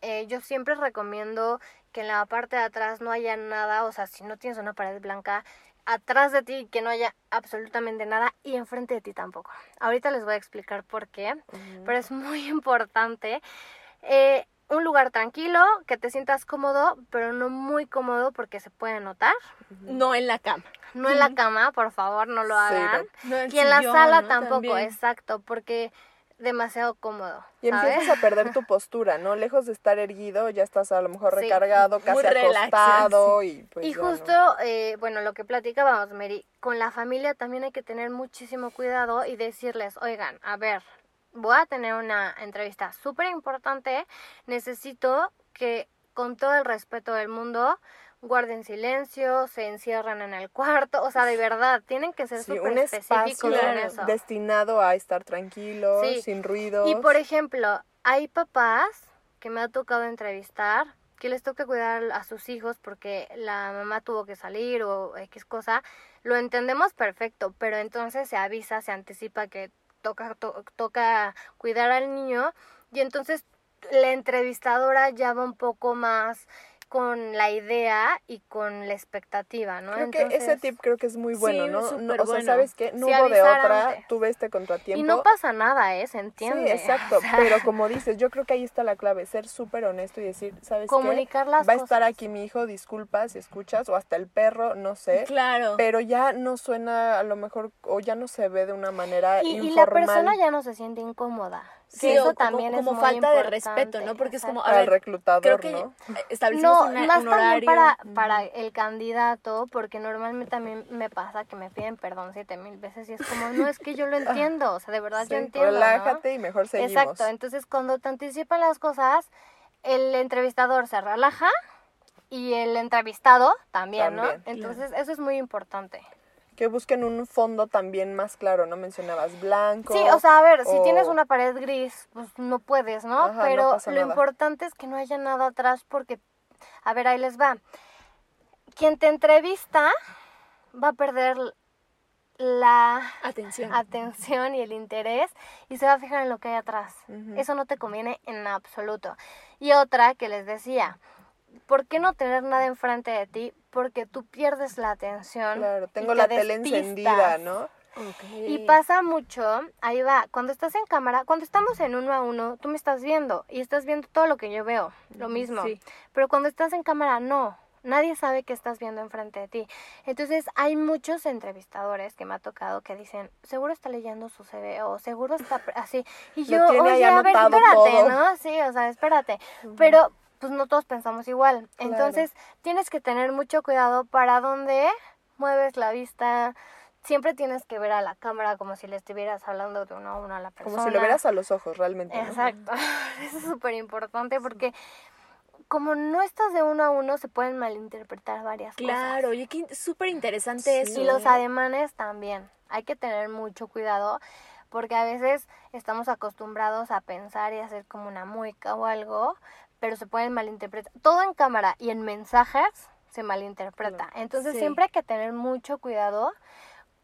Eh, yo siempre recomiendo que en la parte de atrás no haya nada, o sea, si no tienes una pared blanca, atrás de ti que no haya absolutamente nada y enfrente de ti tampoco. Ahorita les voy a explicar por qué, pero es muy importante. Eh, un lugar tranquilo, que te sientas cómodo, pero no muy cómodo porque se puede notar. No en la cama. No en la cama, por favor, no lo hagan. No Y en la sala ¿no? tampoco, También. exacto, porque demasiado cómodo. Y ¿sabes? empiezas a perder tu postura, ¿no? Lejos de estar erguido, ya estás a lo mejor recargado, casi acostado y pues y justo, eh, bueno, lo que platicábamos, Mary, con la familia también hay que tener muchísimo cuidado y decirles, oigan, a ver, voy a tener una entrevista súper importante, necesito que con todo el respeto del mundo guarden silencio, se encierran en el cuarto, o sea, de verdad, tienen que ser Sí, súper un específicos espacio en eso. destinado a estar tranquilo, Sí. sin ruido. Y por ejemplo, hay papás que me ha tocado entrevistar que les toca cuidar a sus hijos porque la mamá tuvo que salir o X cosa. Lo entendemos perfecto, pero entonces se avisa, se anticipa que toca, to- toca cuidar al niño y entonces la entrevistadora ya va un poco más con la idea y con la expectativa, ¿no? Creo que ese tip creo que es muy bueno, Sí, ¿no? o sea, bueno. ¿sabes qué? No Sí, hubo de otra, antes. tuve este contratiempo. Y no pasa nada, ¿eh? Se entiende. Sí, exacto, O sea, pero como dices, yo creo que ahí está la clave, ser súper honesto y decir, ¿sabes Comunicar qué? las Va a estar aquí mi hijo, disculpa si escuchas, o hasta el perro, no sé. Claro. Pero ya no suena a lo mejor, o ya no se ve de una manera y, y la informal persona ya no se siente incómoda. Sí, eso o como- también como, es muy falta de respeto, ¿no? Porque es como, a para el ver, reclutador, creo que ¿no? establecimos No, una- más un también horario. para, para el candidato, porque normalmente también me pasa que me piden perdón siete mil veces y es como, no, es que yo lo entiendo, o sea, de verdad yo entiendo, ¿no? relájate y mejor seguimos. Exacto, entonces cuando te anticipan las cosas, el entrevistador se relaja y el entrevistado también, También, ¿no? Entonces eso es muy importante. Que busquen un fondo también más claro, ¿no? Mencionabas blanco. Sí, o sea, a ver, si tienes una pared gris, pues no puedes, ¿no? Ajá, no Pero pasa lo nada. importante es que no haya nada atrás porque, a ver, ahí les va. Quien te entrevista va a perder la Atención. atención y el interés y se va a fijar en lo que hay atrás. Eso no te conviene en absoluto. Y otra que les decía, ¿por qué no tener nada enfrente de ti? Porque tú pierdes la atención. Claro, y tengo te la tele despistas. encendida, ¿no? Y pasa mucho, ahí va, cuando estás en cámara, cuando estamos en uno a uno, tú me estás viendo y estás viendo todo lo que yo veo, lo mismo. Sí. Pero cuando estás en cámara, no. Nadie sabe que estás viendo enfrente de ti. Entonces, hay muchos entrevistadores que me ha tocado que dicen, seguro está leyendo su CV o seguro está así. Y yo, oye, a ver, espérate, todo". ¿no? Sí, o sea, espérate. Pero, pues no todos pensamos igual. Claro. Entonces, tienes que tener mucho cuidado para dónde mueves la vista. Siempre tienes que ver a la cámara como si le estuvieras hablando de uno a uno a la persona. Como si lo vieras a los ojos, realmente. ¿no? Exacto. Eso es súper importante porque como no estás de uno a uno, se pueden malinterpretar varias Claro, oye, qué súper interesante Sí. eso. cosas. Y los ¿eh? ademanes también. Hay que tener mucho cuidado porque a veces estamos acostumbrados a pensar y hacer como una mueca o algo, pero se pueden malinterpretar. Todo en cámara y en mensajes se malinterpreta. Entonces Sí. siempre hay que tener mucho cuidado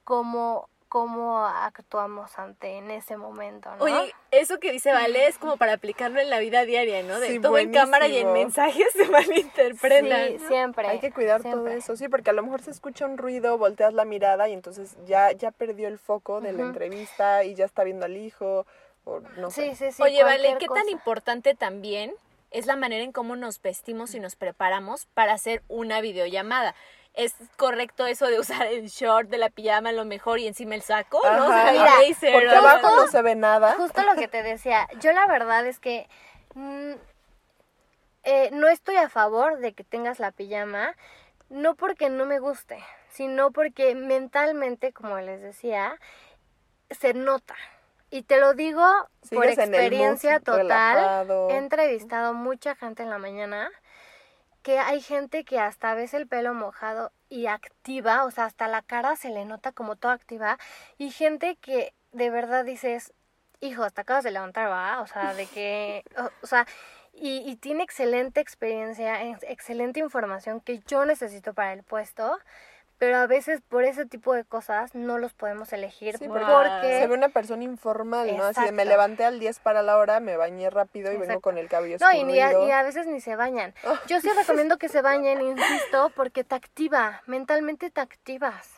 cómo, cómo actuamos ante en ese momento, ¿no? Oye, eso que dice Vale es como para aplicarlo en la vida diaria, ¿no? De Sí, todo en cámara y en buenísimo. mensajes se malinterpretan. Sí, siempre. Hay que cuidar todo siempre. eso, sí, porque a lo mejor se escucha un ruido, volteas la mirada y entonces ya, ya perdió el foco de la Ujú. entrevista y ya está viendo al hijo, o no sé. Sí, sí, sí. Oye, Vale, ¿qué tan cosa. importante también es la manera en cómo nos vestimos y nos preparamos para hacer una videollamada? ¿Es correcto eso de usar el short de la pijama a lo mejor y encima el saco? ¿no? O sea, mira, blazer, Porque abajo no se ve nada. Justo lo que te decía. Yo la verdad es que mm, eh, no estoy a favor de que tengas la pijama, no porque no me guste, sino porque mentalmente, como les decía, se nota. Y te lo digo por en experiencia total. relajado. He entrevistado mucha gente en la mañana que hay gente que hasta ves el pelo mojado y activa, o sea, hasta la cara se le nota como toda activa, y gente que de verdad dices, hijo, hasta acabas de levantar, va, o sea, de que, o, o sea, y, y tiene excelente experiencia, ex- excelente información que yo necesito para el puesto, pero a veces por ese tipo de cosas no los podemos elegir Sí, porque porque Se ve una persona informal, ¿no? Así de me levanté al 10 para la hora, me bañé rápido y vengo con el cabello No, y, a, y a veces ni se bañan. Yo sí recomiendo que se bañen, insisto, porque te activa, mentalmente te activas,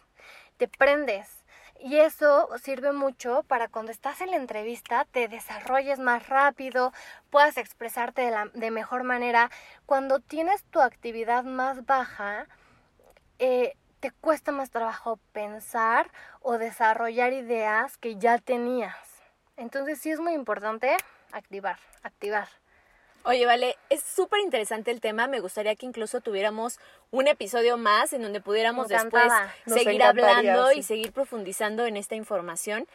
te prendes. Y eso sirve mucho para cuando estás en la entrevista te desarrolles más rápido, puedas expresarte de, la, de mejor manera. Cuando tienes tu actividad más baja, eh, te cuesta más trabajo pensar o desarrollar ideas que ya tenías. Entonces sí es muy importante activar, activar. Oye, vale, es súper interesante el tema. Me gustaría que incluso tuviéramos un episodio más en donde pudiéramos después. Nos seguir hablando y seguir profundizando en esta información.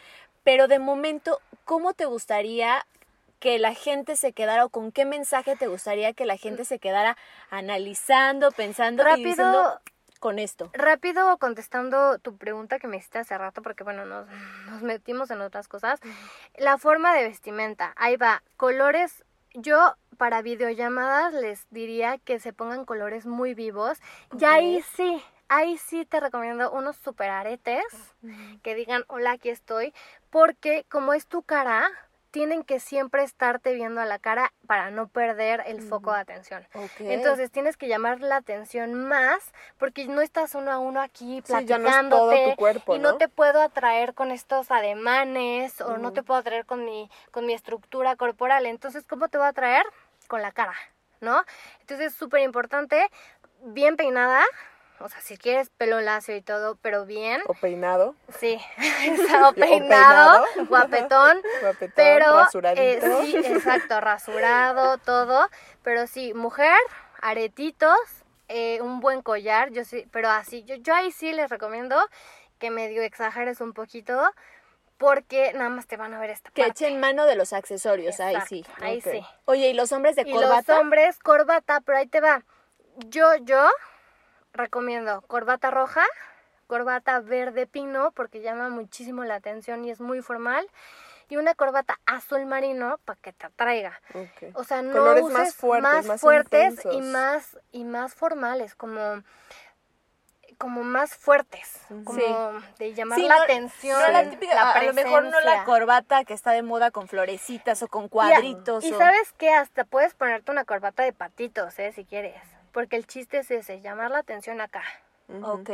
Pero de momento, ¿cómo te gustaría que la gente se quedara o con qué mensaje te gustaría que la gente se quedara analizando, pensando y Rápido. diciendo con esto? Rápido contestando tu pregunta que me hiciste hace rato, porque bueno, nos, nos metimos en otras cosas. La forma de vestimenta, ahí va, colores. Yo para videollamadas les diría que se pongan colores muy vivos. Y ahí sí, ahí sí te recomiendo unos super aretes que digan, hola, aquí estoy, porque como es tu cara, tienen que siempre estarte viendo a la cara para no perder el foco de atención. Entonces tienes que llamar la atención más porque no estás uno a uno aquí Sí, ya no es todo platicándote tu cuerpo, y no ¿no? te puedo atraer con estos ademanes o no te puedo atraer con mi con mi estructura corporal. Entonces, ¿cómo te voy a atraer? Con la cara, ¿no? Entonces, es súper importante, bien peinada, o sea, si quieres pelo lacio y todo, pero bien, O peinado, sí, o O peinado, guapetón, guapetón, pero eh, sí, exacto, rasurado, todo. Pero sí, mujer, aretitos, eh, un buen collar, yo sí, pero así, yo, yo ahí sí les recomiendo que medio exageres un poquito, porque nada más te van a ver esta Que parte. echen mano de los accesorios, ahí sí. Ahí sí. Oye, ¿y los hombres de Y corbata? los hombres, corbata, pero ahí te va. Yo, yo recomiendo corbata roja, corbata verde pino, porque llama muchísimo la atención y es muy formal. Y una corbata azul marino para que te atraiga. O sea, no Colores uses más fuertes, más fuertes y más y más formales, como como más fuertes, como de llamar Sí, la no- atención, No la típica, la a, lo mejor no la corbata que está de moda con florecitas o con cuadritos. Y, sabes que hasta puedes ponerte una corbata de patitos, ¿eh? Si quieres. Porque el chiste es ese, llamar la atención acá. Ujú. Ok.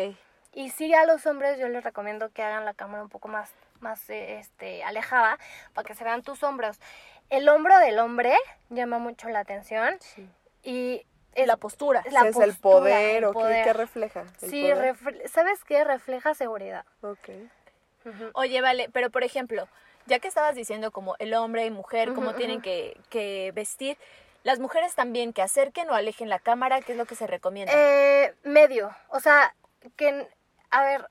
Y sí a los hombres yo les recomiendo que hagan la cámara un poco más, más eh, este, alejada para que se vean tus hombros. El hombro del hombre llama mucho la atención Sí. y es la postura. la es el postura, poder el o qué, poder. qué refleja. ¿El Sí, poder? refle- ¿sabes qué? Refleja seguridad. Ok. Oye, vale, pero por ejemplo, ya que estabas diciendo como el hombre y mujer, cómo tienen que vestir, las mujeres también que acerquen o alejen la cámara, ¿qué es lo que se recomienda? Eh, medio, o sea, que, a ver,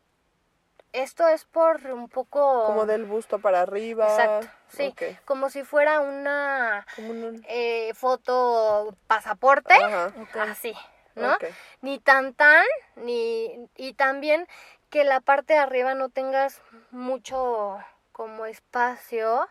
esto es por un poco... Como del busto para arriba. Exacto, sí, como si fuera una Como un... eh, foto pasaporte, Ajá. Así, ¿no? Ok. Ni tan tan, ni... Y también que la parte de arriba no tengas mucho como espacio.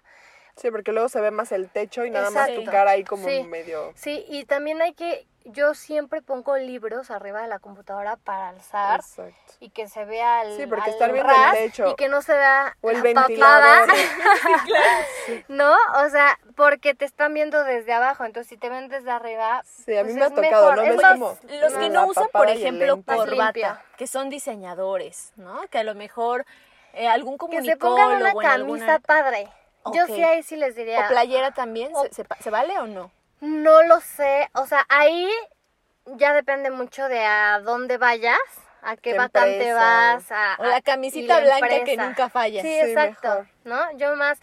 Sí, porque luego se ve más el techo y nada más tu cara ahí como Sí. medio... Sí, y también hay que... Yo siempre pongo libros arriba de la computadora para alzar. Exacto. y que se vea el, Sí, porque al estar viendo el techo. y que no se vea O el la ventilador. papada, ¿no? O sea, porque te están viendo desde abajo, entonces si te ven desde arriba, Sí, a pues mí me ha tocado, mejor, ¿no? es como Los que no usan, por ejemplo, corbata, limpia. que son diseñadores, ¿no? Que a lo mejor eh, algún que comunicólogo se pongan una en alguna- camisa Yo sí ahí sí les diría, o playera también, O- ¿se, se vale o no? no lo sé, o sea, ahí ya depende mucho de a dónde vayas, a qué, ¿Qué vacante vas, a, O la camisita y la blanca que nunca falla. Sí, Sí, exacto, mejor. ¿no? Yo más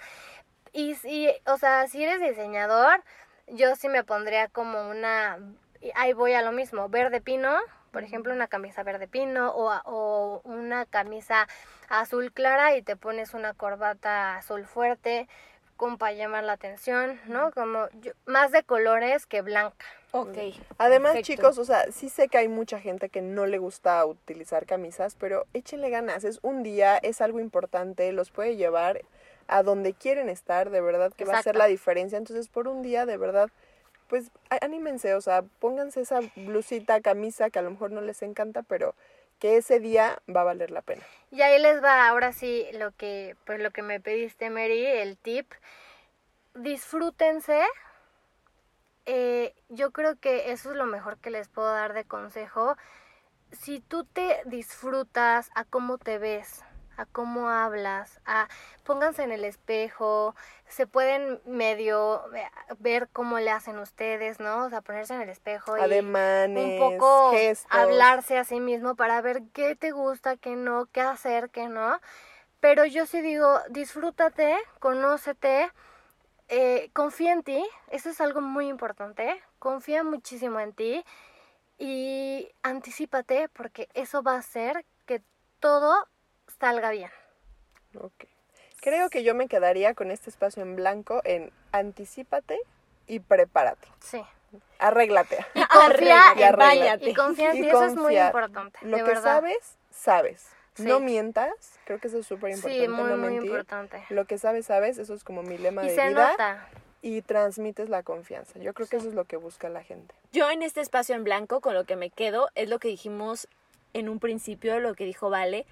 y si, o sea, si eres diseñador, yo sí me pondría como una y ahí voy a lo mismo, verde pino, por ejemplo, una camisa verde pino o, a- o una camisa azul clara y te pones una corbata azul fuerte como para llamar la atención, ¿no? Como yo- más de colores que blanca. Ok. Además, perfecto. chicos, o sea, sí sé que hay mucha gente que no le gusta utilizar camisas, pero échenle ganas. Es un día, es algo importante, los puede llevar a donde quieren estar, de verdad que va a hacer Exacto. la diferencia. Entonces, por un día, de verdad, pues anímense, o sea, pónganse esa blusita, camisa que a lo mejor no les encanta, pero que ese día va a valer la pena. Y ahí les va ahora sí lo que pues lo que me pediste Mary, el tip. Disfrútense. Eh, yo creo que eso es lo mejor que les puedo dar de consejo. Si tú te disfrutas a cómo te ves, a cómo hablas, a pónganse en el espejo, se pueden medio ve- ver cómo le hacen ustedes, ¿no? O sea, ponerse en el espejo y Ademanes, un poco gestos. hablarse a sí mismo para ver qué te gusta, qué no, qué hacer, qué no. Pero yo sí digo, disfrútate, conócete, eh, confía en ti, eso es algo muy importante, confía muchísimo en ti y anticipate porque eso va a hacer que todo salga bien. Ok. Creo que yo me quedaría con este espacio en blanco en anticípate y prepárate. Sí. Arréglate. Y confía y arréglate. Y confía en Y ti, eso es muy importante. Lo de que verdad. sabes, sabes. Sí. No mientas. Creo que eso es súper importante. Sí, muy, no muy mentir. importante. Lo que sabes, sabes. Eso es como mi lema Y de se vida. nota. Y transmites la confianza. Yo creo que Sí. eso es lo que busca la gente. Yo en este espacio en blanco con lo que me quedo es lo que dijimos en un principio, lo que dijo Vale.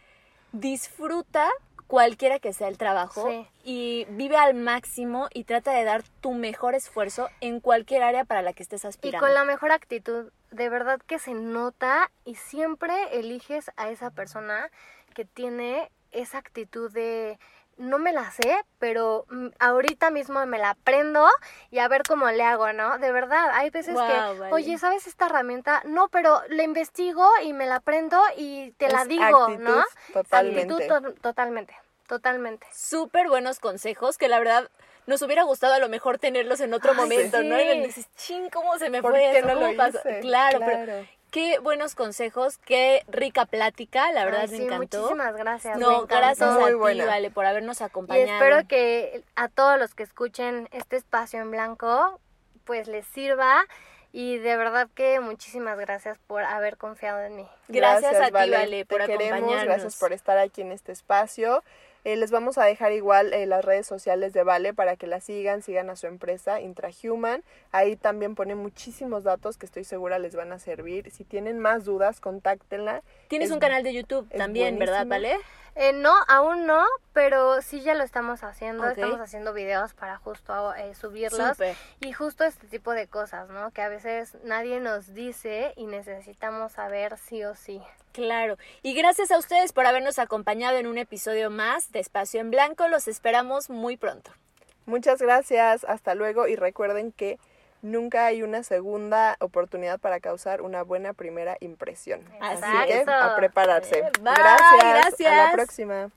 Disfruta cualquiera que sea el trabajo Sí. y vive al máximo y trata de dar tu mejor esfuerzo en cualquier área para la que estés Y aspirando. con la mejor actitud, de verdad que se nota y siempre eliges a esa persona que tiene esa actitud de no me la sé, pero mm, ahorita mismo me la aprendo y a ver cómo le hago, ¿no? De verdad, hay veces que, vale. oye, ¿sabes esta herramienta? No, pero la investigo y me la aprendo y te la digo, actitud ¿no? totalmente. Actitud to- totalmente, totalmente. Súper buenos consejos que la verdad nos hubiera gustado a lo mejor tenerlos en otro Ay, momento, ¿no? Y sí. dices, ching, ¿cómo se me ¿Por fue eso? no lo ¿Cómo pasó?". hice? Claro, pero. Qué buenos consejos, qué rica plática, la verdad Ay, me sí, encantó. muchísimas gracias. No, gracias Muy a ti, buena. Vale, por habernos Y acompañado. espero que a todos los que escuchen este espacio en blanco, pues les sirva. Y de verdad que muchísimas gracias por haber confiado en mí. Gracias, a ti, Vale. Vale, por Te queremos, acompañarnos. gracias por estar aquí en este espacio. Eh, les vamos a dejar igual eh, las redes sociales de Vale para que la sigan, sigan a su empresa Intrahuman. Ahí también pone muchísimos datos que estoy segura les van a servir. Si tienen más dudas, contáctenla. Tienes Es- un canal de YouTube también, ¿verdad. Vale? Eh, no, aún no, pero sí ya lo estamos haciendo. Estamos haciendo videos para justo eh, subirlos. Y justo este tipo de cosas, ¿no? Que a veces nadie nos dice y necesitamos saber sí o sí. Claro. Y gracias a ustedes por habernos acompañado en un episodio más de Espacio en Blanco. Los esperamos muy pronto. Muchas gracias, hasta luego y recuerden que nunca hay una segunda oportunidad para causar una buena primera impresión. Así que a prepararse. Bye, gracias. A la gracias. próxima.